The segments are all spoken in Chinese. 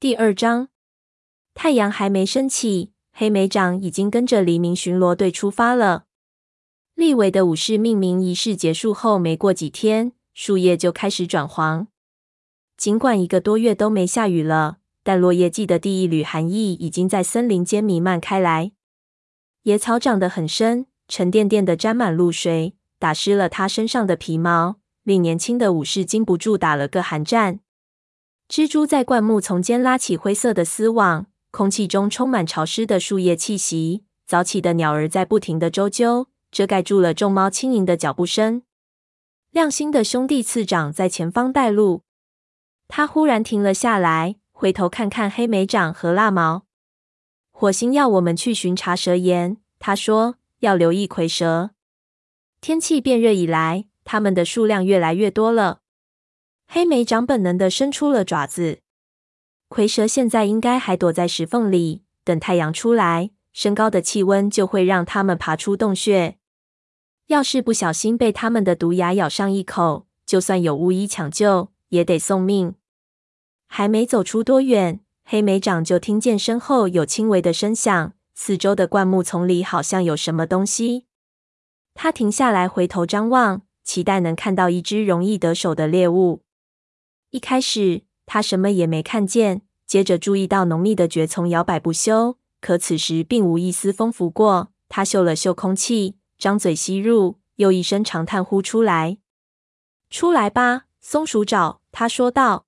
第二章，太阳还没升起，黑莓长已经跟着黎明巡逻队出发了。立伟的武士命名仪式结束后没过几天，树叶就开始转黄。尽管一个多月都没下雨了，但落叶季的第一缕寒意已经在森林间弥漫开来。野草长得很深，沉甸甸的沾满露水，打湿了他身上的皮毛，令年轻的武士禁不住打了个寒战。蜘蛛在灌木丛间拉起灰色的丝网，空气中充满潮湿的树叶气息。早起的鸟儿在不停的啾啾，遮盖住了众猫轻盈的脚步声。亮星的兄弟次长在前方带路，他忽然停了下来，回头看看黑莓长和蜡毛。火星要我们去巡查蛇岩，他说要留意蝰蛇。天气变热以来，它们的数量越来越多了。黑莓长本能地伸出了爪子，蝰蛇现在应该还躲在石缝里，等太阳出来，升高的气温就会让它们爬出洞穴。要是不小心被它们的毒牙咬上一口，就算有巫医抢救，也得送命。还没走出多远，黑莓长就听见身后有轻微的声响，四周的灌木丛里好像有什么东西。他停下来，回头张望，期待能看到一只容易得手的猎物。一开始他什么也没看见，接着注意到浓密的蕨丛摇摆不休，可此时并无一丝风拂过。他嗅了嗅空气，张嘴吸入，又一声长叹呼出来：“出来吧，松鼠爪。”他说道。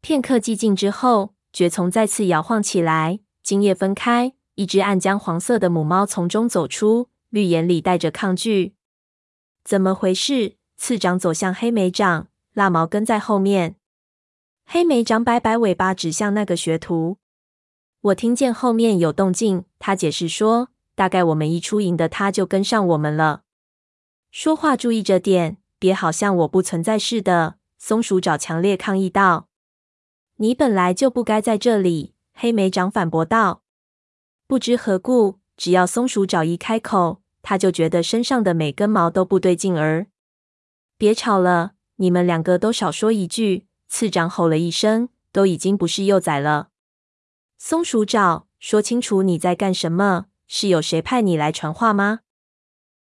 片刻寂静之后，蕨丛再次摇晃起来，茎叶分开，一只暗浆黄色的母猫从中走出，绿眼里带着抗拒。怎么回事？次长走向黑莓长。蜡毛跟在后面，黑莓长摆摆尾巴，指向那个学徒。我听见后面有动静，他解释说：“大概我们一出营的，他就跟上我们了。”说话注意着点，别好像我不存在似的。松鼠爪强烈抗议道：“你本来就不该在这里。”黑莓长反驳道。不知何故，只要松鼠爪一开口，他就觉得身上的每根毛都不对劲儿。别吵了。你们两个都少说一句！次长吼了一声，都已经不是幼崽了。松鼠爪，说清楚你在干什么？是有谁派你来传话吗？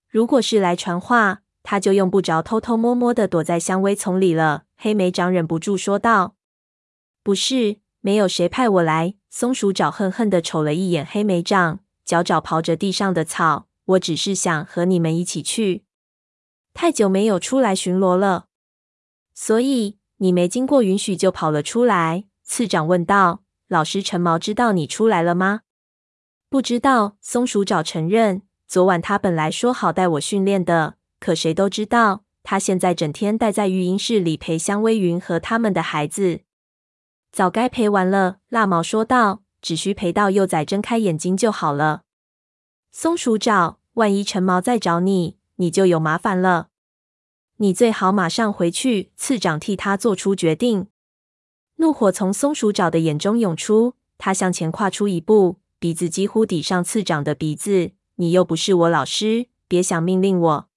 如果是来传话，他就用不着偷偷摸摸的躲在香薇丛里了。黑莓长忍不住说道：“不是，没有谁派我来。”松鼠爪恨恨的瞅了一眼黑莓长，脚爪刨着地上的草。我只是想和你们一起去。太久没有出来巡逻了。所以你没经过允许就跑了出来？次长问道。老师陈毛知道你出来了吗？不知道。松鼠爪承认，昨晚他本来说好带我训练的，可谁都知道，他现在整天待在育婴室里陪香薇云和他们的孩子。早该陪完了。蜡毛说道，只需陪到幼崽睁开眼睛就好了。松鼠爪，万一陈毛再找你，你就有麻烦了。你最好马上回去。次长替他做出决定，怒火从松鼠爪的眼中涌出，他向前跨出一步，鼻子几乎抵上次长的鼻子。你又不是我老师，别想命令我。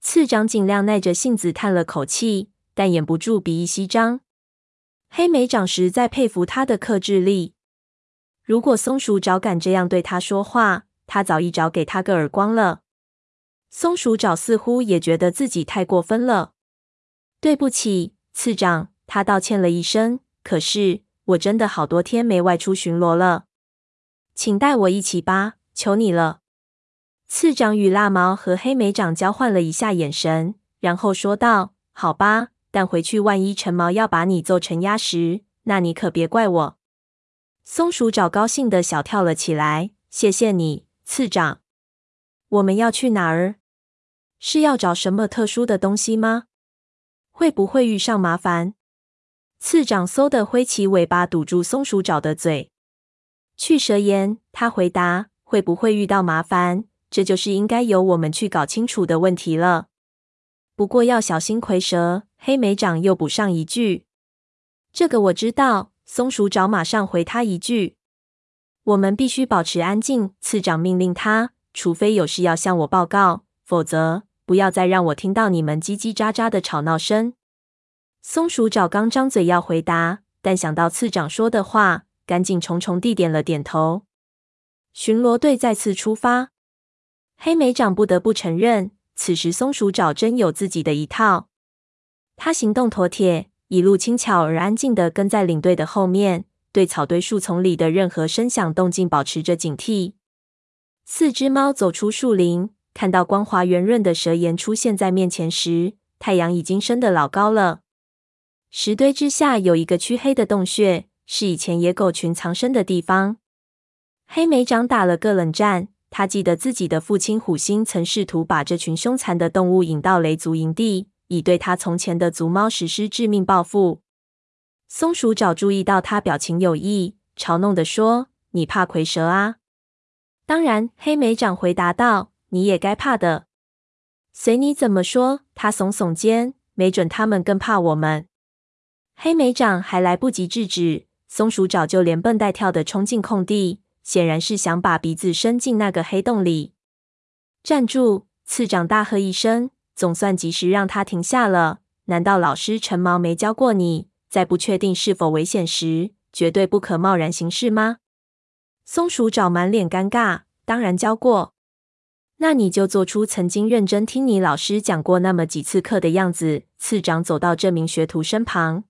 次长尽量耐着性子叹了口气，但掩不住鼻翼翕张。黑莓长实在佩服他的克制力。如果松鼠爪敢这样对他说话，他早一早给他个耳光了。松鼠爪似乎也觉得自己太过分了。对不起，次长，他道歉了一声。可是我真的好多天没外出巡逻了，请带我一起吧，求你了。次长与蜡毛和黑莓长交换了一下眼神，然后说道：“好吧，但回去万一陈毛要把你揍成鸭食，那你可别怪我。”松鼠爪高兴的小跳了起来。谢谢你，次长。我们要去哪儿？是要找什么特殊的东西吗？会不会遇上麻烦？次长嗖的挥起尾巴堵住松鼠爪的嘴。去蛇岩，他回答。会不会遇到麻烦？这就是应该由我们去搞清楚的问题了。不过要小心蝰蛇。黑莓长又补上一句：“这个我知道。”松鼠爪马上回他一句：“我们必须保持安静。”次长命令他。除非有事要向我报告，否则不要再让我听到你们叽叽喳喳的吵闹声。松鼠爪刚张嘴要回答，但想到次长说的话，赶紧重重地点了点头。巡逻队再次出发。黑莓长不得不承认，此时松鼠爪真有自己的一套。他行动妥帖，一路轻巧而安静地跟在领队的后面，对草堆树丛里的任何声响动静保持着警惕。四只猫走出树林，看到光滑圆润的蛇岩出现在面前时，太阳已经升得老高了。石堆之下有一个黢黑的洞穴，是以前野狗群藏身的地方。黑莓长打了个冷战。他记得自己的父亲虎星曾试图把这群凶残的动物引到雷族营地，以对他从前的族猫实施致命报复。松鼠爪注意到他表情有异，嘲弄地说：“你怕蝰蛇啊？”“当然。”黑莓长回答道，“你也该怕的。”“随你怎么说。”他耸耸肩，“没准他们更怕我们。”黑莓长还来不及制止，松鼠爪就连蹦带跳地冲进空地。显然是想把鼻子伸进那个黑洞里。站住！次长大喝一声，总算及时让他停下了。难道老师陈毛没教过你，在不确定是否危险时，绝对不可贸然行事吗？松鼠爪满脸尴尬，当然教过。那你就做出曾经认真听你老师讲过那么几次课的样子。次长走到这名学徒身旁，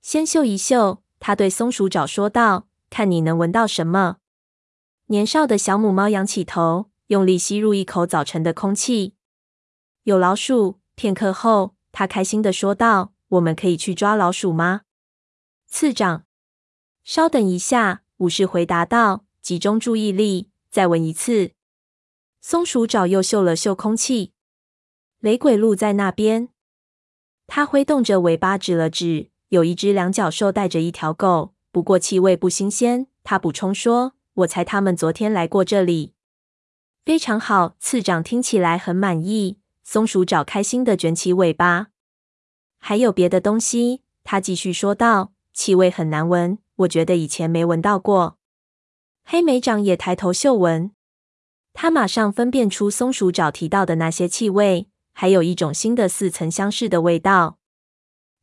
先嗅一嗅。他对松鼠爪说道：“看你能闻到什么。”年少的小母猫仰起头，用力吸入一口早晨的空气。有老鼠。片刻后，他开心地说道：“我们可以去抓老鼠吗？”次长，稍等一下。武士回答道：“集中注意力，再闻一次。”松鼠爪又嗅了嗅空气。雷鬼鹿在那边。他挥动着尾巴指了指，有一只两脚兽带着一条狗，不过气味不新鲜。他补充说。我猜他们昨天来过这里。非常好，次长听起来很满意。松鼠爪开心的卷起尾巴。还有别的东西，他继续说道。气味很难闻，我觉得以前没闻到过。黑莓长也抬头嗅闻，他马上分辨出松鼠爪提到的那些气味，还有一种新的似曾相识的味道。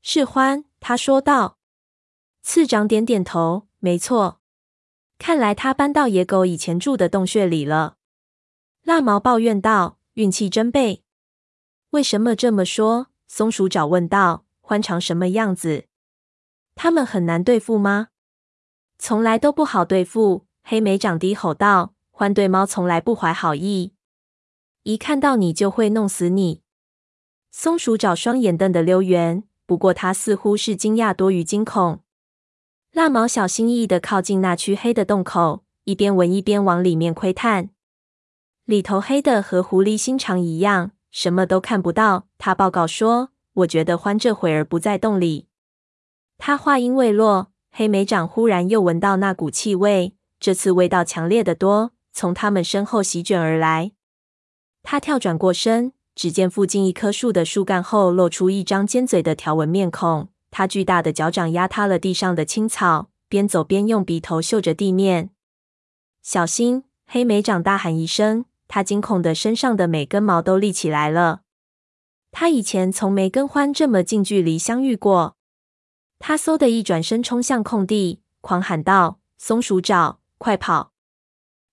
是獾，他说道。次长点点头，没错。看来他搬到野狗以前住的洞穴里了。蜡毛抱怨道：“运气真背。”为什么这么说？松鼠爪问道。“獾长什么样子？他们很难对付吗？”“从来都不好对付。”黑莓长低吼道。“獾对猫从来不怀好意，一看到你就会弄死你。”松鼠爪双眼瞪得溜圆，不过它似乎是惊讶多于惊恐。蜡毛小心翼翼地靠近那黢黑的洞口，一边闻一边往里面窥探。里头黑的和狐狸心肠一样，什么都看不到。他报告说：“我觉得獾这会儿不在洞里。”他话音未落，黑莓长忽然又闻到那股气味，这次味道强烈的多，从他们身后席卷而来。他跳转过身，只见附近一棵树的树干后露出一张尖嘴的条纹面孔。他巨大的脚掌压塌了地上的青草，边走边用鼻头嗅着地面。小心！黑莓长大喊一声，他惊恐的身上的每根毛都立起来了。他以前从没跟獾这么近距离相遇过。他嗖的一转身冲向空地，狂喊道：“松鼠爪，快跑！”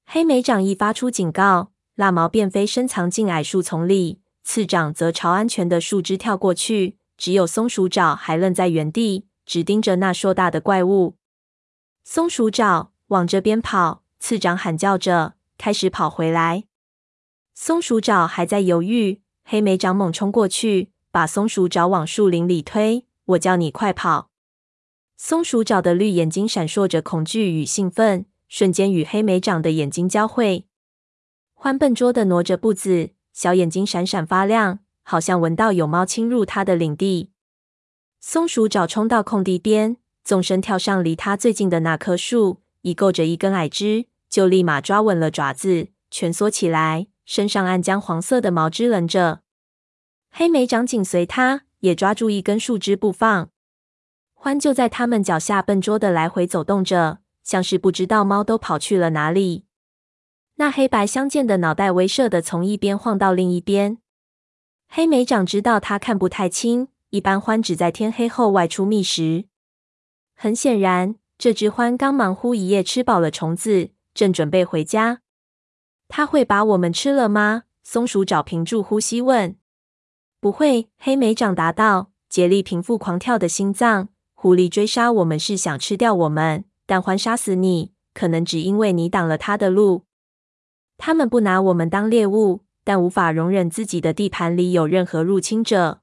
黑莓长一发出警告，蜡毛便飞身藏进矮树丛里，次长则朝安全的树枝跳过去。只有松鼠爪还愣在原地，只盯着那硕大的怪物。松鼠爪往这边跑，次长喊叫着，开始跑回来。松鼠爪还在犹豫，黑莓长猛冲过去，把松鼠爪往树林里推。我叫你快跑！松鼠爪的绿眼睛闪烁着恐惧与兴奋，瞬间与黑莓长的眼睛交汇。欢笨拙地挪着步子，小眼睛闪闪发亮。好像闻到有猫侵入它的领地，松鼠爪冲到空地边，纵身跳上离它最近的那棵树，一够着一根矮枝，就立马抓稳了爪子，蜷缩起来，身上暗将黄色的毛支棱着。黑莓长紧随它，也抓住一根树枝不放。獾就在他们脚下笨拙的来回走动着，像是不知道猫都跑去了哪里。那黑白相间的脑袋威慑的从一边晃到另一边。黑莓长知道他看不太清，一般獾只在天黑后外出觅食。很显然，这只獾刚忙乎一夜吃饱了虫子，正准备回家。它会把我们吃了吗？松鼠爪屏住呼吸问。不会，黑莓长答道。竭力平复狂跳的心脏。狐狸追杀我们是想吃掉我们，但獾杀死你，可能只因为你挡了他的路。他们不拿我们当猎物，但无法容忍自己的地盘里有任何入侵者。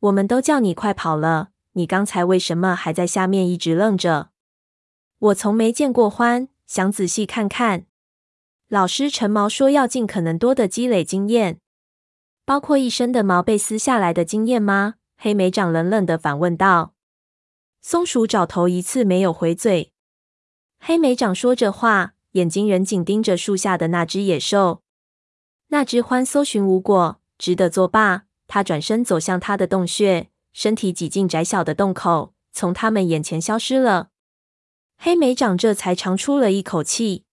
我们都叫你快跑了，你刚才为什么还在下面一直愣着？我从没见过獾，想仔细看看。老师陈毛说要尽可能多的积累经验。包括一身的毛被撕下来的经验吗？黑莓长冷冷的反问道。松鼠爪头一次没有回嘴。黑莓长说着话，眼睛仍紧盯着树下的那只野兽。那只獾搜寻无果，只得作罢。他转身走向他的洞穴，身体挤进窄小的洞口，从他们眼前消失了。黑莓长这才长出了一口气。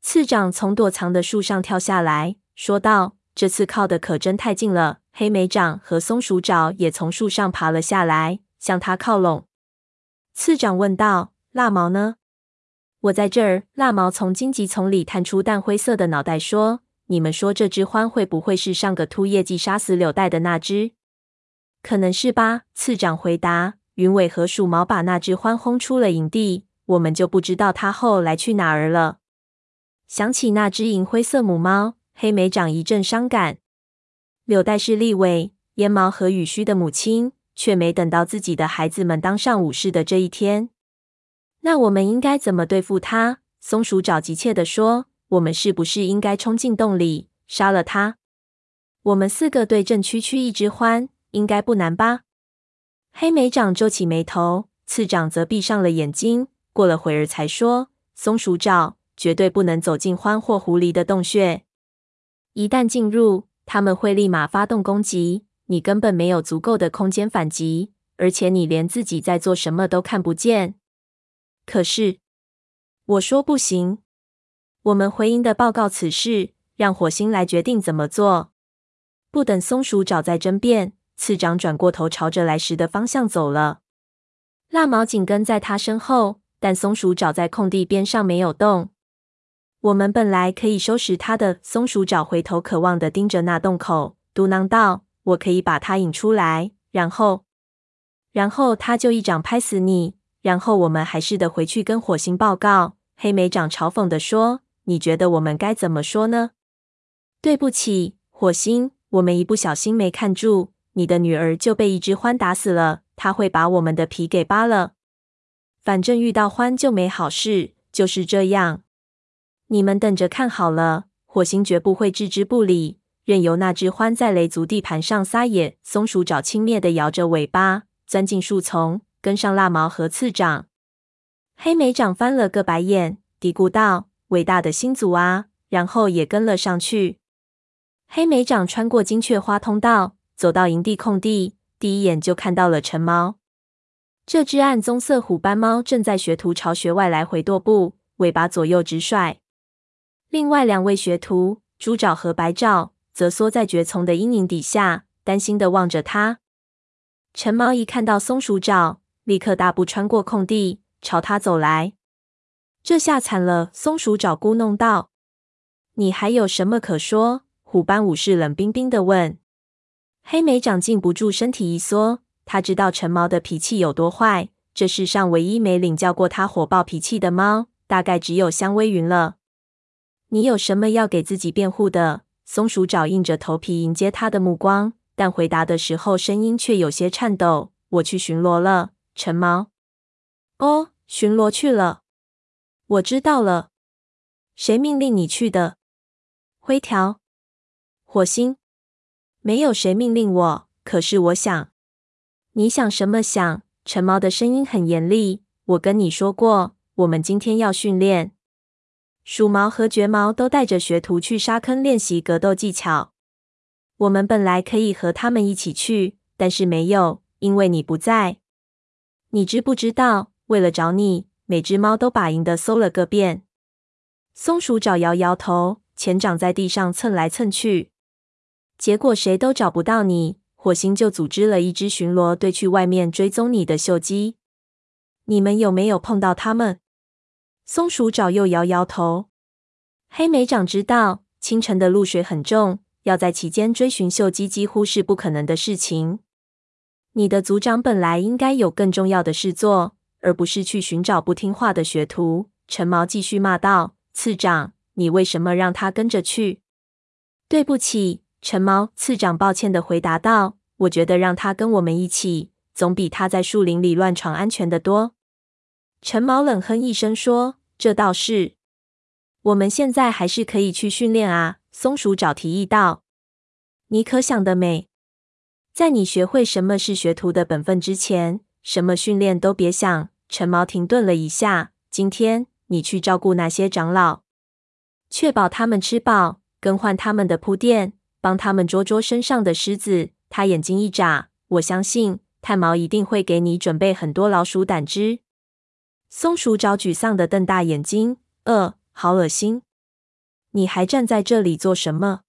次长从躲藏的树上跳下来，说道。这次靠的可真太近了。黑莓长和松鼠爪也从树上爬了下来，向他靠拢。次长问道：“蜡毛呢？”“我在这儿。”蜡毛从荆棘丛里探出淡灰色的脑袋说：“你们说这只獾会不会是上个秃业绩杀死柳带的那只？”“可能是吧。”次长回答。“云尾和鼠毛把那只獾轰出了营地，我们就不知道它后来去哪儿了。”想起那只银灰色母猫。黑莓长一阵伤感。柳带是立尾、烟毛和羽须的母亲，却没等到自己的孩子们当上武士的这一天。那我们应该怎么对付他？松鼠爪急切地说：“我们是不是应该冲进洞里，杀了他？我们四个对阵区区一只獾，应该不难吧？”黑莓长皱起眉头，次长则闭上了眼睛。过了会儿，才说：“松鼠爪，绝对不能走进獾或狐狸的洞穴。”一旦进入，他们会立马发动攻击，你根本没有足够的空间反击，而且你连自己在做什么都看不见。可是，我说不行。我们回营的报告此事，让火星来决定怎么做。不等松鼠爪在争辩，次长转过头，朝着来时的方向走了。蜡毛紧跟在他身后，但松鼠爪在空地边上没有动。我们本来可以收拾他的。松鼠爪回头渴望地盯着那洞口，嘟囔道：“我可以把他引出来，然后，然后他就一掌拍死你。然后我们还是得回去跟火星报告。”黑莓长嘲讽地说：“你觉得我们该怎么说呢？”对不起，火星，我们一不小心没看住，你的女儿就被一只獾打死了。他会把我们的皮给扒了。反正遇到獾就没好事，就是这样。你们等着看好了，火星绝不会置之不理，任由那只獾在雷族地盘上撒野。松鼠爪轻蔑地摇着尾巴，钻进树丛，跟上蜡毛和次长。黑莓长翻了个白眼，嘀咕道：“伟大的星族啊！”然后也跟了上去。黑莓长穿过金雀花通道，走到营地空地，第一眼就看到了橙毛。这只暗棕色虎斑猫正在学徒巢穴外来回踱步，尾巴左右直甩。另外两位学徒猪爪和白爪则缩在蕨丛的阴影底下，担心地望着他。陈毛一看到松鼠爪，立刻大步穿过空地，朝他走来。这下惨了，松鼠爪咕哝道：“你还有什么可说？”虎斑武士冷冰冰地问。黑莓长禁不住身体一缩，他知道陈毛的脾气有多坏。这世上唯一没领教过他火爆脾气的猫，大概只有香薇云了。你有什么要给自己辩护的？松鼠爪硬着头皮迎接他的目光，但回答的时候声音却有些颤抖。我去巡逻了，陈毛。哦，巡逻去了。我知道了。谁命令你去的？灰条。火星。没有谁命令我，可是我想。你想什么想？陈毛的声音很严厉。我跟你说过，我们今天要训练。鼠毛和绝毛都带着学徒去沙坑练习格斗技巧。我们本来可以和他们一起去，但是没有，因为你不在。你知不知道？为了找你，每只猫都把营的搜了个遍。松鼠爪摇摇头，前掌在地上蹭来蹭去，结果谁都找不到你。火星就组织了一支巡逻队去外面追踪你的锈迹。你们有没有碰到他们？松鼠爪又摇摇头。黑莓长知道，清晨的露水很重，要在其间追寻锈鸡几乎是不可能的事情。你的族长本来应该有更重要的事做，而不是去寻找不听话的学徒。陈毛继续骂道：“次长，你为什么让他跟着去？”对不起，陈毛次长抱歉的回答道：“我觉得让他跟我们一起，总比他在树林里乱闯安全的多。”陈毛冷哼一声说：“这倒是。我们现在还是可以去训练啊。”松鼠爪提议道：“你可想得美！”在你学会什么是学徒的本分之前，什么训练都别想。陈毛停顿了一下。今天你去照顾那些长老，确保他们吃饱，更换他们的铺垫，帮他们捉捉身上的虱子。他眼睛一眨，我相信炭毛一定会给你准备很多老鼠胆汁。松鼠爪沮丧地瞪大眼睛，呃，好恶心！你还站在这里做什么？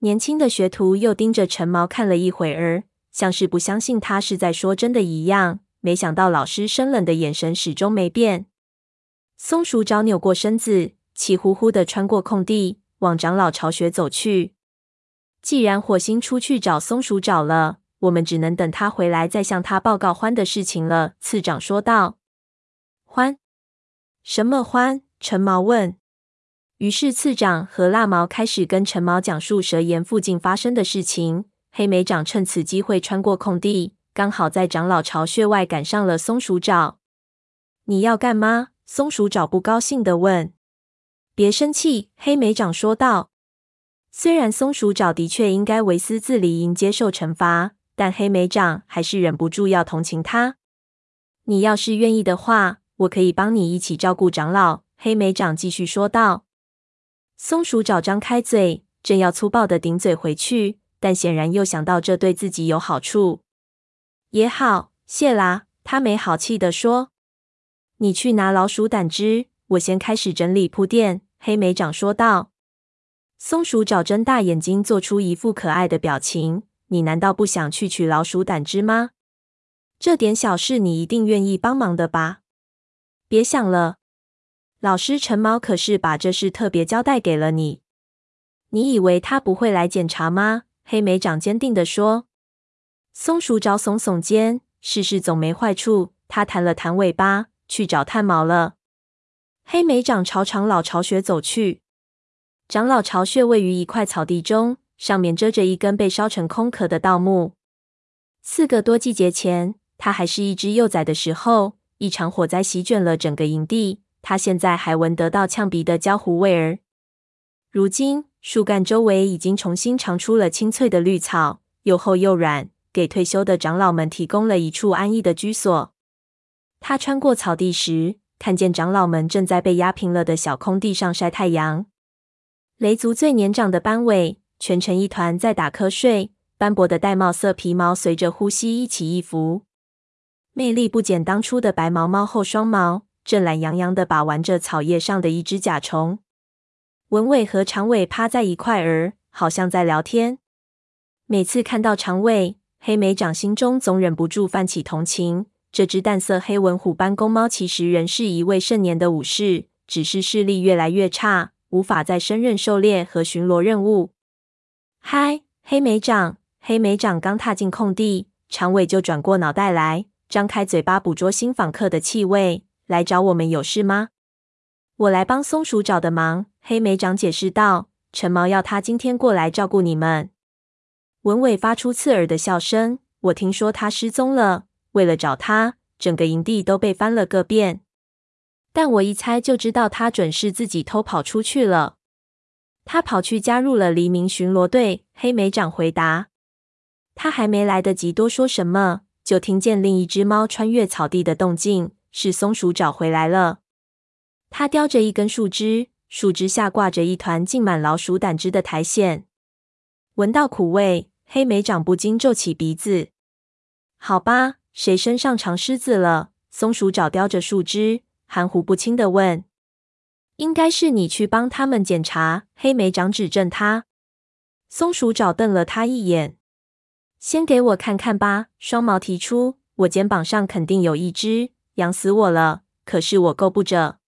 年轻的学徒又盯着陈毛看了一会儿，像是不相信他是在说真的一样。没想到老师生冷的眼神始终没变。松鼠爪扭过身子，气呼呼地穿过空地，往长老巢穴走去。既然火星出去找松鼠爪了，我们只能等他回来再向他报告欢的事情了。次长说道。欢？什么欢？陈毛问。于是，次长和蜡毛开始跟陈毛讲述蛇岩附近发生的事情。黑莓长趁此机会穿过空地，刚好在长老巢穴外赶上了松鼠爪。你要干嘛？松鼠爪不高兴的问。别生气，黑莓长说道。虽然松鼠爪的确应该为私自离营接受惩罚，但黑莓长还是忍不住要同情他。你要是愿意的话，我可以帮你一起照顾长老。黑莓长继续说道。松鼠爪张开嘴，正要粗暴的顶嘴回去，但显然又想到这对自己有好处。也好，谢啦。他没好气的说：“你去拿老鼠胆汁，我先开始整理铺垫。”黑莓长说道。松鼠爪睁大眼睛，做出一副可爱的表情：“你难道不想去取老鼠胆汁吗？这点小事你一定愿意帮忙的吧？”别想了。老师陈毛可是把这事特别交代给了你。你以为他不会来检查吗？黑莓长坚定地说。松鼠爪耸耸肩，试试总没坏处。他弹了弹尾巴，去找炭毛了。黑莓长朝长老巢穴走去。长老巢穴位于一块草地中，上面遮着一根被烧成空壳的稻木。四个多季节前，他还是一只幼崽的时候，一场火灾席卷了整个营地。他现在还闻得到呛鼻的焦糊味儿。如今树干周围已经重新长出了青翠的绿草，又厚又软，给退休的长老们提供了一处安逸的居所。他穿过草地时，看见长老们正在被压平了的小空地上晒太阳。雷族最年长的斑尾蜷成一团在打瞌睡，斑驳的玳瑁色皮毛随着呼吸一起一伏，魅力不减当初的白毛猫后双毛。正懒洋洋地把玩着草叶上的一只甲虫。文尾和长尾趴在一块儿，好像在聊天。每次看到长尾，黑莓长心中总忍不住泛起同情。这只淡色黑纹虎斑公猫其实仍是一位盛年的武士，只是视力越来越差，无法再胜任狩猎和巡逻任务。嗨，黑莓长！黑莓长刚踏进空地，长尾就转过脑袋来，张开嘴巴捕捉新访客的气味。来找我们有事吗？我来帮松鼠找的忙。黑莓长解释道：“陈毛要他今天过来照顾你们。”文伟发出刺耳的笑声。我听说他失踪了，为了找他，整个营地都被翻了个遍。但我一猜就知道他准是自己偷跑出去了。他跑去加入了黎明巡逻队。黑莓长回答。他还没来得及多说什么，就听见另一只猫穿越草地的动静。是松鼠找回来了。它叼着一根树枝，树枝下挂着一团浸满老鼠胆汁的苔藓。闻到苦味，黑莓长不禁皱起鼻子。好吧，谁身上长虱子了？松鼠找叼着树枝，含糊不清地问。应该是你去帮他们检查。黑莓长指正他。松鼠找瞪了他一眼。先给我看看吧。双毛提出，我肩膀上肯定有一只。痒死我了！可是我够不着。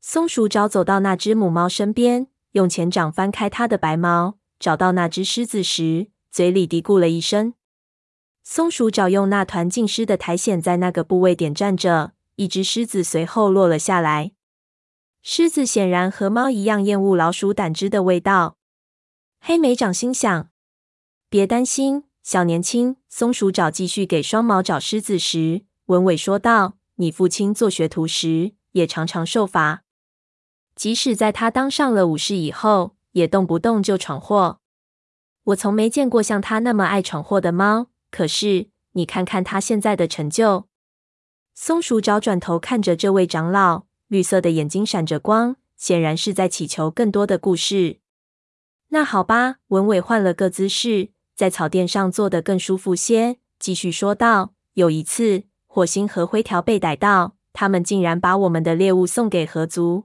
松鼠爪走到那只母猫身边，用前掌翻开它的白毛，找到那只狮子时，嘴里嘀咕了一声。松鼠爪用那团浸湿的苔藓在那个部位点蘸着，一只狮子随后落了下来。狮子显然和猫一样厌恶老鼠胆汁的味道。黑莓掌心想：别担心，小年轻。松鼠爪继续给双毛找狮子时，文伟说道：“你父亲做学徒时也常常受罚。”即使在他当上了武士以后，也动不动就闯祸。我从没见过像他那么爱闯祸的猫。可是你看看他现在的成就。松鼠爪转头看着这位长老，绿色的眼睛闪着光，显然是在祈求更多的故事。那好吧，文伟换了个姿势，在草垫上坐得更舒服些，继续说道：“有一次，火星和灰条被逮到，他们竟然把我们的猎物送给河族。”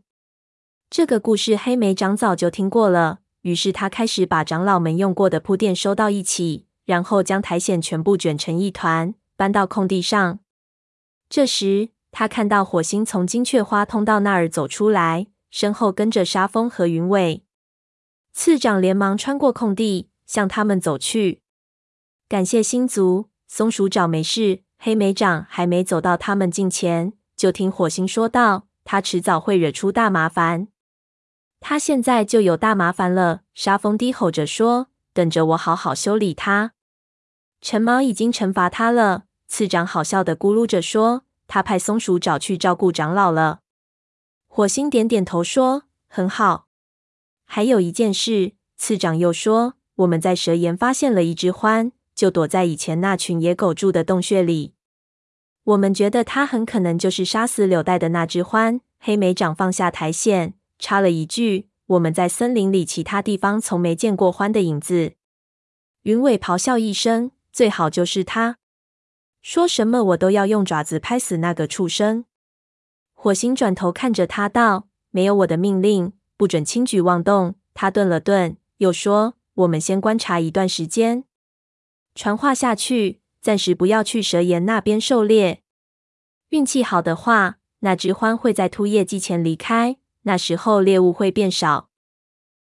这个故事黑莓长早就听过了，于是他开始把长老们用过的铺垫收到一起，然后将苔藓全部卷成一团，搬到空地上。这时，他看到火星从金雀花通道那儿走出来，身后跟着沙风和云尾。次长连忙穿过空地，向他们走去。感谢星族，松鼠爪没事。黑莓长还没走到他们近前，就听火星说道：“他迟早会惹出大麻烦。”他现在就有大麻烦了，沙风低吼着说：“等着我好好修理他。”陈毛已经惩罚他了。次长好笑的咕噜着说：“他派松鼠找去照顾长老了。”火星点点头说：“很好。”还有一件事，次长又说：“我们在蛇岩发现了一只獾，就躲在以前那群野狗住的洞穴里。我们觉得它很可能就是杀死柳带的那只獾。”黑莓长放下苔藓。插了一句：“我们在森林里其他地方从没见过獾的影子。”云尾咆哮一声：“最好就是它！说什么我都要用爪子拍死那个畜生！”火星转头看着他道：“没有我的命令，不准轻举妄动。”他顿了顿，又说：“我们先观察一段时间，传话下去，暂时不要去蛇岩那边狩猎。运气好的话，那只獾会在秃夜季前离开。”那时候猎物会变少，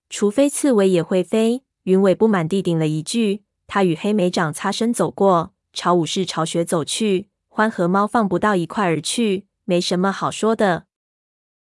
除非刺猬也会飞。云尾不满地顶了一句。他与黑莓长擦身走过，朝武士巢穴走去。獾和猫放不到一块儿去，没什么好说的。